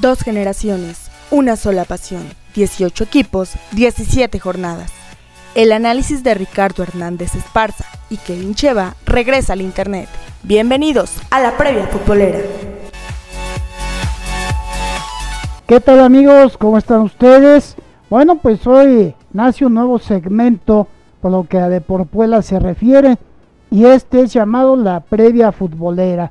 Dos generaciones, una sola pasión, 18 equipos, 17 jornadas. El análisis de Ricardo Hernández Esparza y Kevin Cheva regresa al Internet. Bienvenidos a la previa futbolera. ¿Qué tal amigos? ¿Cómo están ustedes? Bueno, pues hoy nace un nuevo segmento por lo que a Deporpuela se refiere y este es llamado la previa futbolera.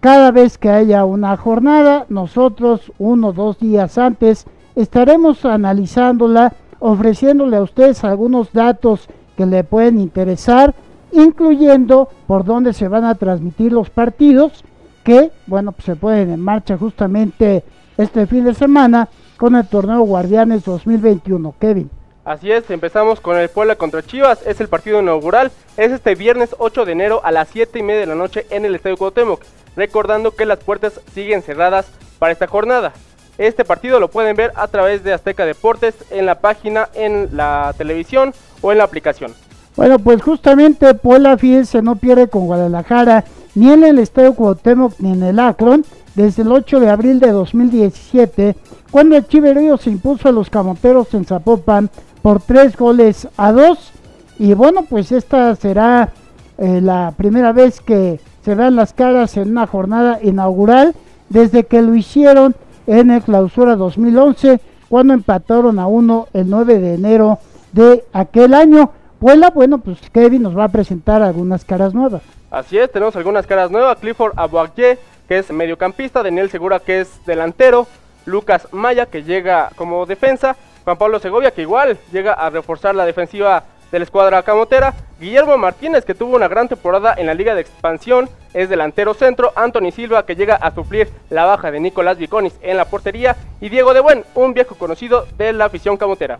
Cada vez que haya una jornada, nosotros uno o dos días antes estaremos analizándola, ofreciéndole a ustedes algunos datos que le pueden interesar, incluyendo por dónde se van a transmitir los partidos, que, bueno, pues se pueden en marcha justamente este fin de semana con el torneo Guardianes 2021. Kevin. Así es, empezamos con el Puebla contra Chivas, es el partido inaugural, es este viernes 8 de enero a las 7 y media de la noche en el Estadio Cuauhtémoc recordando que las puertas siguen cerradas para esta jornada. Este partido lo pueden ver a través de Azteca Deportes en la página, en la televisión o en la aplicación. Bueno, pues justamente Puebla, se no pierde con Guadalajara ni en el Estadio Cuauhtémoc ni en el Akron desde el 8 de abril de 2017, cuando el Chiverío se impuso a los Camoteros en Zapopan por tres goles a dos. Y bueno, pues esta será eh, la primera vez que se vean las caras en una jornada inaugural desde que lo hicieron en el clausura 2011 cuando empataron a uno el 9 de enero de aquel año. Puebla, bueno, pues Kevin nos va a presentar algunas caras nuevas. Así es, tenemos algunas caras nuevas. Clifford Abuakie, que es mediocampista, Daniel Segura, que es delantero, Lucas Maya, que llega como defensa, Juan Pablo Segovia, que igual llega a reforzar la defensiva de la escuadra camotera. Guillermo Martínez, que tuvo una gran temporada en la Liga de Expansión, es delantero centro. Anthony Silva, que llega a suplir la baja de Nicolás Viconis en la portería. Y Diego de Buen, un viejo conocido de la afición camotera.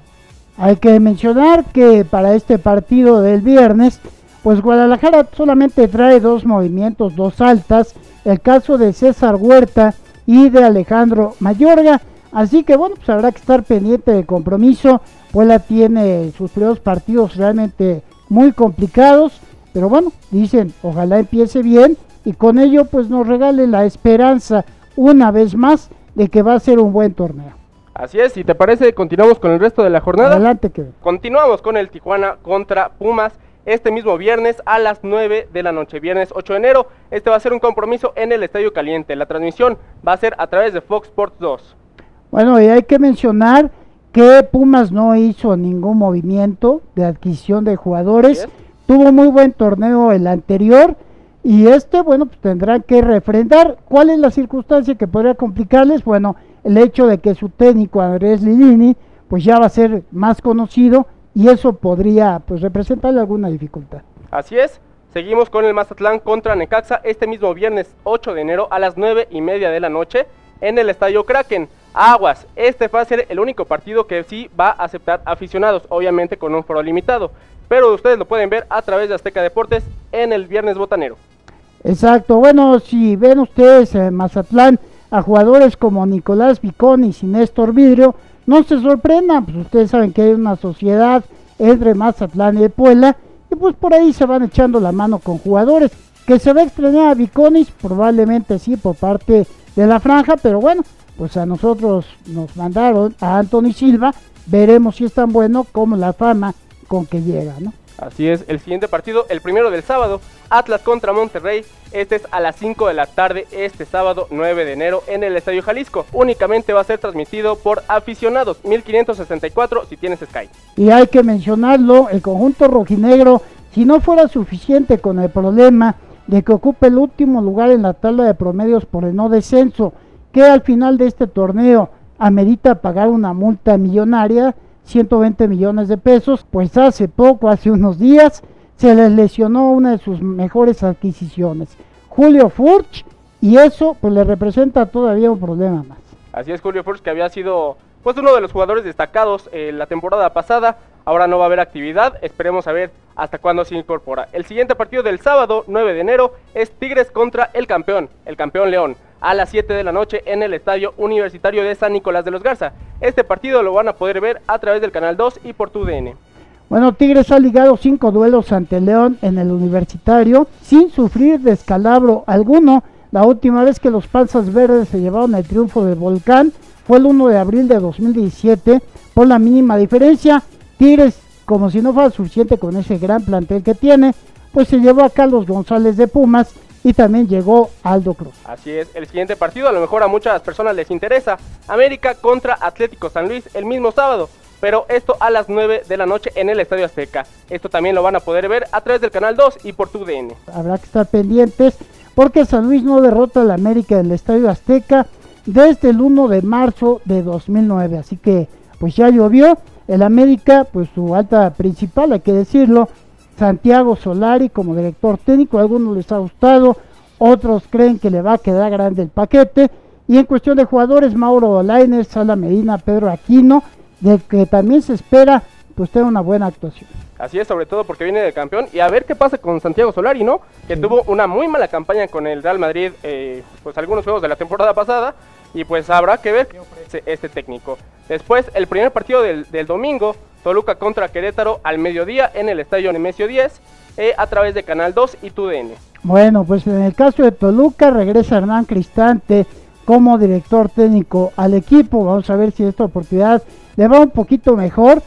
Hay que mencionar que para este partido del viernes, pues Guadalajara solamente trae dos movimientos, dos altas. El caso de César Huerta y de Alejandro Mayorga. Así que bueno, pues habrá que estar pendiente del compromiso. Puebla tiene sus primeros partidos realmente muy complicados, pero bueno, dicen, ojalá empiece bien y con ello pues nos regale la esperanza una vez más de que va a ser un buen torneo. Así es, si te parece, continuamos con el resto de la jornada. Adelante, que Continuamos con el Tijuana contra Pumas este mismo viernes a las 9 de la noche, viernes 8 de enero. Este va a ser un compromiso en el Estadio Caliente. La transmisión va a ser a través de Fox Sports 2. Bueno, y hay que mencionar que Pumas no hizo ningún movimiento de adquisición de jugadores. Tuvo muy buen torneo el anterior y este, bueno, pues tendrán que refrendar. ¿Cuál es la circunstancia que podría complicarles? Bueno, el hecho de que su técnico Andrés Lilini, pues ya va a ser más conocido y eso podría, pues, representarle alguna dificultad. Así es. Seguimos con el Mazatlán contra Necaxa este mismo viernes 8 de enero a las 9 y media de la noche en el Estadio Kraken. Aguas, este va a ser el único partido que sí va a aceptar aficionados, obviamente con un foro limitado. Pero ustedes lo pueden ver a través de Azteca Deportes en el Viernes Botanero. Exacto, bueno, si ven ustedes en Mazatlán a jugadores como Nicolás Viconis y Néstor Vidrio, no se sorprendan, pues ustedes saben que hay una sociedad entre Mazatlán y Puebla, y pues por ahí se van echando la mano con jugadores. Que se va a extrañar a Viconis, probablemente sí por parte de la franja, pero bueno, pues a nosotros nos mandaron a Anthony Silva, veremos si es tan bueno como la fama con que llega, ¿no? Así es, el siguiente partido, el primero del sábado, Atlas contra Monterrey. Este es a las 5 de la tarde, este sábado 9 de enero, en el Estadio Jalisco. Únicamente va a ser transmitido por aficionados, 1564 si tienes Sky. Y hay que mencionarlo, el conjunto rojinegro, si no fuera suficiente con el problema de que ocupe el último lugar en la tabla de promedios por el no descenso, que al final de este torneo amerita pagar una multa millonaria, 120 millones de pesos, pues hace poco, hace unos días, se les lesionó una de sus mejores adquisiciones, Julio Furch, y eso pues le representa todavía un problema más. Así es, Julio Furch, que había sido pues uno de los jugadores destacados en la temporada pasada, ahora no va a haber actividad, esperemos a ver hasta cuándo se incorpora. El siguiente partido del sábado, 9 de enero, es Tigres contra el campeón, el campeón León a las 7 de la noche en el Estadio Universitario de San Nicolás de los Garza. Este partido lo van a poder ver a través del Canal 2 y por tu DN. Bueno, Tigres ha ligado cinco duelos ante León en el Universitario sin sufrir descalabro alguno. La última vez que los Panzas Verdes se llevaron el triunfo del Volcán fue el 1 de abril de 2017 por la mínima diferencia. Tigres, como si no fuera suficiente con ese gran plantel que tiene, pues se llevó a Carlos González de Pumas y también llegó Aldo Cruz. Así es, el siguiente partido a lo mejor a muchas personas les interesa. América contra Atlético San Luis el mismo sábado pero esto a las 9 de la noche en el Estadio Azteca. Esto también lo van a poder ver a través del canal 2 y por tu DN. Habrá que estar pendientes porque San Luis no derrota al América en el Estadio Azteca desde el 1 de marzo de 2009, así que pues ya llovió. El América, pues su alta principal, hay que decirlo, Santiago Solari como director técnico, a algunos les ha gustado, otros creen que le va a quedar grande el paquete. Y en cuestión de jugadores, Mauro Lainez, Sala Medina, Pedro Aquino, de que también se espera pues tener una buena actuación. Así es, sobre todo porque viene de campeón. Y a ver qué pasa con Santiago Solari, ¿no? Que tuvo una muy mala campaña con el Real Madrid, eh, pues algunos juegos de la temporada pasada. Y pues habrá que ver qué ofrece este técnico. Después, el primer partido del, domingo, Toluca contra Querétaro al mediodía en el Estadio Nemesio 10, eh, a través de Canal 2 y TUDN. Bueno, pues en el caso de Toluca regresa Hernán Cristante como director técnico al equipo. Vamos a ver si esta oportunidad le va un poquito mejor.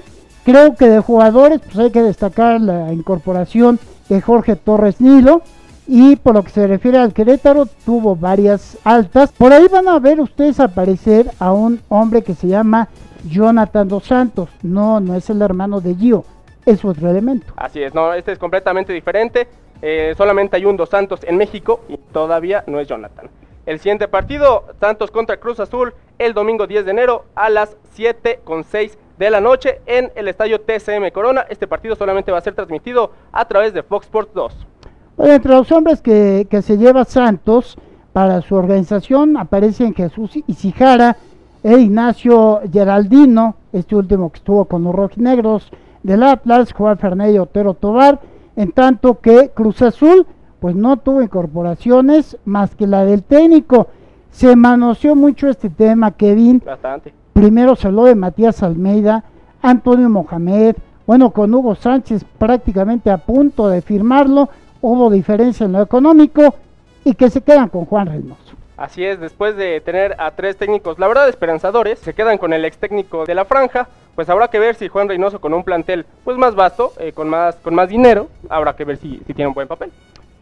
Creo que de jugadores, pues hay que destacar la incorporación de Jorge Torres Nilo. Y por lo que se refiere al Querétaro, tuvo varias altas. Por ahí van a ver ustedes aparecer a un hombre que se llama Jonathan Dos Santos. No, no es el hermano de Gio, es otro elemento. Así es, no, este es completamente diferente. Eh, solamente hay un Dos Santos en México y todavía no es Jonathan. El siguiente partido, Santos contra Cruz Azul, el domingo 10 de enero a las 7 con 6 de la noche en el estadio TCM Corona. Este partido solamente va a ser transmitido a través de Fox Sports 2. Bueno, entre los hombres que, se lleva Santos para su organización aparecen Jesús Isijara e Ignacio Geraldino, este último que estuvo con los rojinegros del Atlas, Juan Fernández Otero Tobar, en tanto que Cruz Azul pues no tuvo incorporaciones más que la del técnico. Se manoseó mucho este tema, Kevin. Bastante. Primero se habló de Matías Almeida, Antonio Mohamed, bueno, con Hugo Sánchez prácticamente a punto de firmarlo, hubo diferencia en lo económico y que se quedan con Juan Reynoso. Así es, después de tener a tres técnicos, la verdad, esperanzadores, se quedan con el ex técnico de la franja, pues habrá que ver si Juan Reynoso con un plantel pues más vasto, eh, con, más, con más dinero, habrá que ver si, si tiene un buen papel.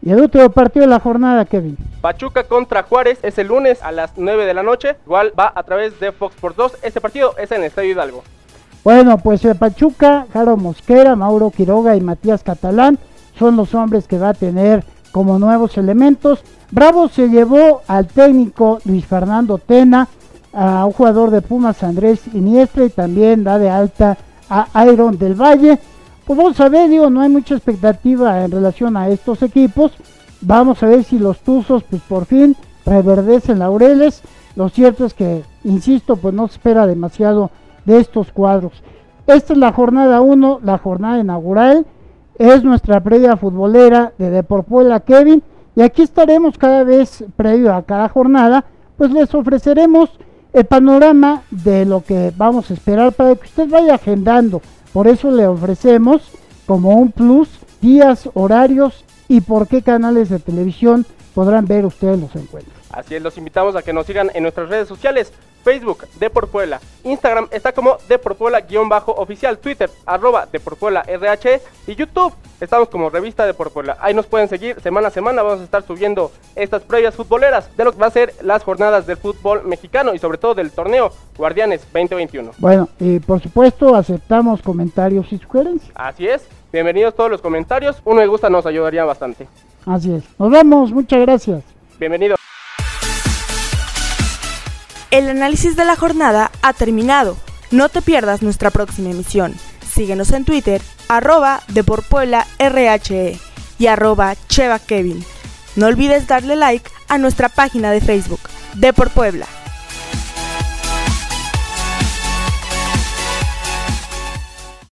Y el último partido de la jornada, Kevin. Pachuca contra Juárez es el lunes a las 9 de la noche. Igual va a través de Fox Sports 2. Este partido es en el Estadio Hidalgo. Bueno, pues el Pachuca, Jaro Mosquera, Mauro Quiroga y Matías Catalán son los hombres que va a tener como nuevos elementos. Bravo se llevó al técnico Luis Fernando Tena, a un jugador de Pumas Andrés Iniestra y también da de alta a Iron del Valle. Pues vamos a ver, digo, no hay mucha expectativa en relación a estos equipos. Vamos a ver si los Tuzos, pues por fin, reverdecen laureles. Lo cierto es que, insisto, pues no se espera demasiado de estos cuadros. Esta es la jornada 1, la jornada inaugural. Es nuestra previa futbolera de Deporpuela Kevin. Y aquí estaremos cada vez previo a cada jornada, pues les ofreceremos el panorama de lo que vamos a esperar para que usted vaya agendando por eso le ofrecemos como un plus días, horarios y por qué canales de televisión podrán ver ustedes los encuentros. Así es, los invitamos a que nos sigan en nuestras redes sociales. Facebook, Puebla, Instagram está como Deporpuela-oficial, Twitter, arroba Deporpuela RH y YouTube estamos como Revista Puebla. Ahí nos pueden seguir semana a semana, vamos a estar subiendo estas previas futboleras de lo que va a ser las jornadas del fútbol mexicano y sobre todo del torneo Guardianes 2021. Bueno, y por supuesto aceptamos comentarios y sugerencias. Así es, bienvenidos todos los comentarios, uno me gusta nos ayudaría bastante. Así es, nos vemos, muchas gracias. Bienvenido. El análisis de la jornada ha terminado. No te pierdas nuestra próxima emisión. Síguenos en Twitter, arroba RHE y arroba Cheva Kevin. No olvides darle like a nuestra página de Facebook, De Puebla.